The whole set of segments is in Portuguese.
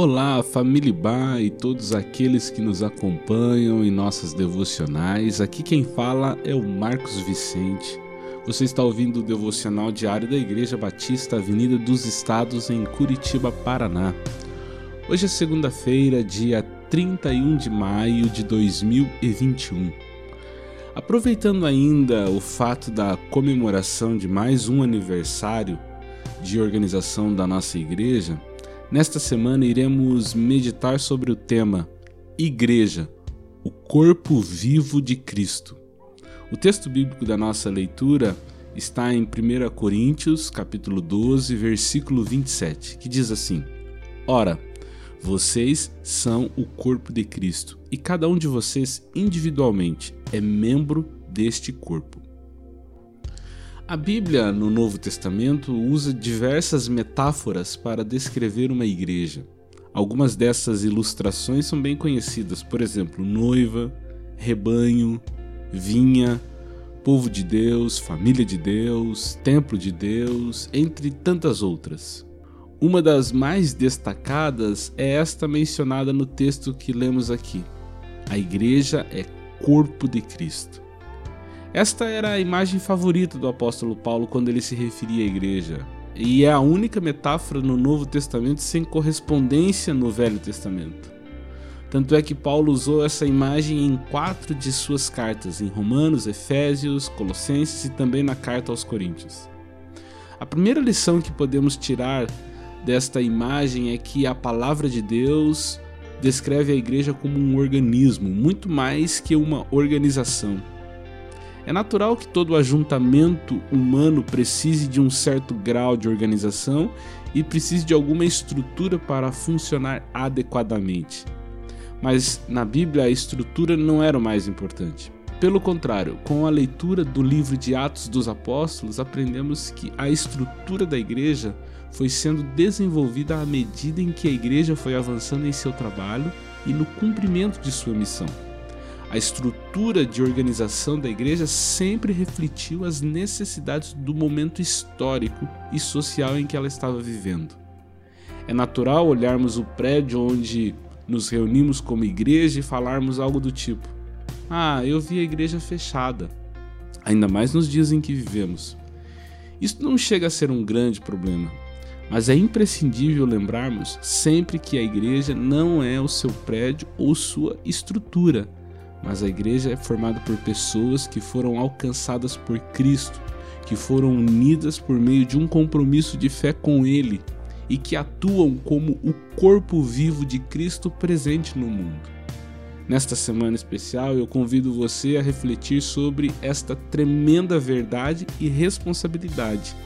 Olá, família Bar e todos aqueles que nos acompanham em nossas devocionais. Aqui quem fala é o Marcos Vicente. Você está ouvindo o devocional diário da Igreja Batista Avenida dos Estados em Curitiba, Paraná. Hoje é segunda-feira, dia 31 de maio de 2021. Aproveitando ainda o fato da comemoração de mais um aniversário de organização da nossa igreja, Nesta semana iremos meditar sobre o tema Igreja, o corpo vivo de Cristo. O texto bíblico da nossa leitura está em 1 Coríntios, capítulo 12, versículo 27, que diz assim: Ora, vocês são o corpo de Cristo, e cada um de vocês individualmente é membro deste corpo. A Bíblia, no Novo Testamento, usa diversas metáforas para descrever uma igreja. Algumas dessas ilustrações são bem conhecidas, por exemplo, noiva, rebanho, vinha, povo de Deus, família de Deus, templo de Deus, entre tantas outras. Uma das mais destacadas é esta mencionada no texto que lemos aqui. A igreja é corpo de Cristo. Esta era a imagem favorita do apóstolo Paulo quando ele se referia à igreja, e é a única metáfora no Novo Testamento sem correspondência no Velho Testamento. Tanto é que Paulo usou essa imagem em quatro de suas cartas, em Romanos, Efésios, Colossenses e também na carta aos Coríntios. A primeira lição que podemos tirar desta imagem é que a palavra de Deus descreve a igreja como um organismo, muito mais que uma organização. É natural que todo ajuntamento humano precise de um certo grau de organização e precise de alguma estrutura para funcionar adequadamente. Mas na Bíblia a estrutura não era o mais importante. Pelo contrário, com a leitura do livro de Atos dos Apóstolos, aprendemos que a estrutura da igreja foi sendo desenvolvida à medida em que a igreja foi avançando em seu trabalho e no cumprimento de sua missão. A estrutura de organização da igreja sempre refletiu as necessidades do momento histórico e social em que ela estava vivendo. É natural olharmos o prédio onde nos reunimos como igreja e falarmos algo do tipo: Ah, eu vi a igreja fechada. Ainda mais nos dias em que vivemos. Isso não chega a ser um grande problema, mas é imprescindível lembrarmos sempre que a igreja não é o seu prédio ou sua estrutura mas a igreja é formada por pessoas que foram alcançadas por Cristo, que foram unidas por meio de um compromisso de fé com Ele e que atuam como o corpo vivo de Cristo presente no mundo. Nesta semana especial, eu convido você a refletir sobre esta tremenda verdade e responsabilidade.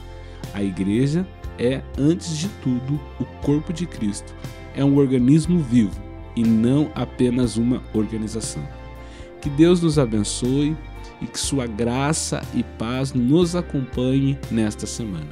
A igreja é, antes de tudo, o corpo de Cristo. É um organismo vivo e não apenas uma organização. Que Deus nos abençoe e que Sua graça e paz nos acompanhe nesta semana.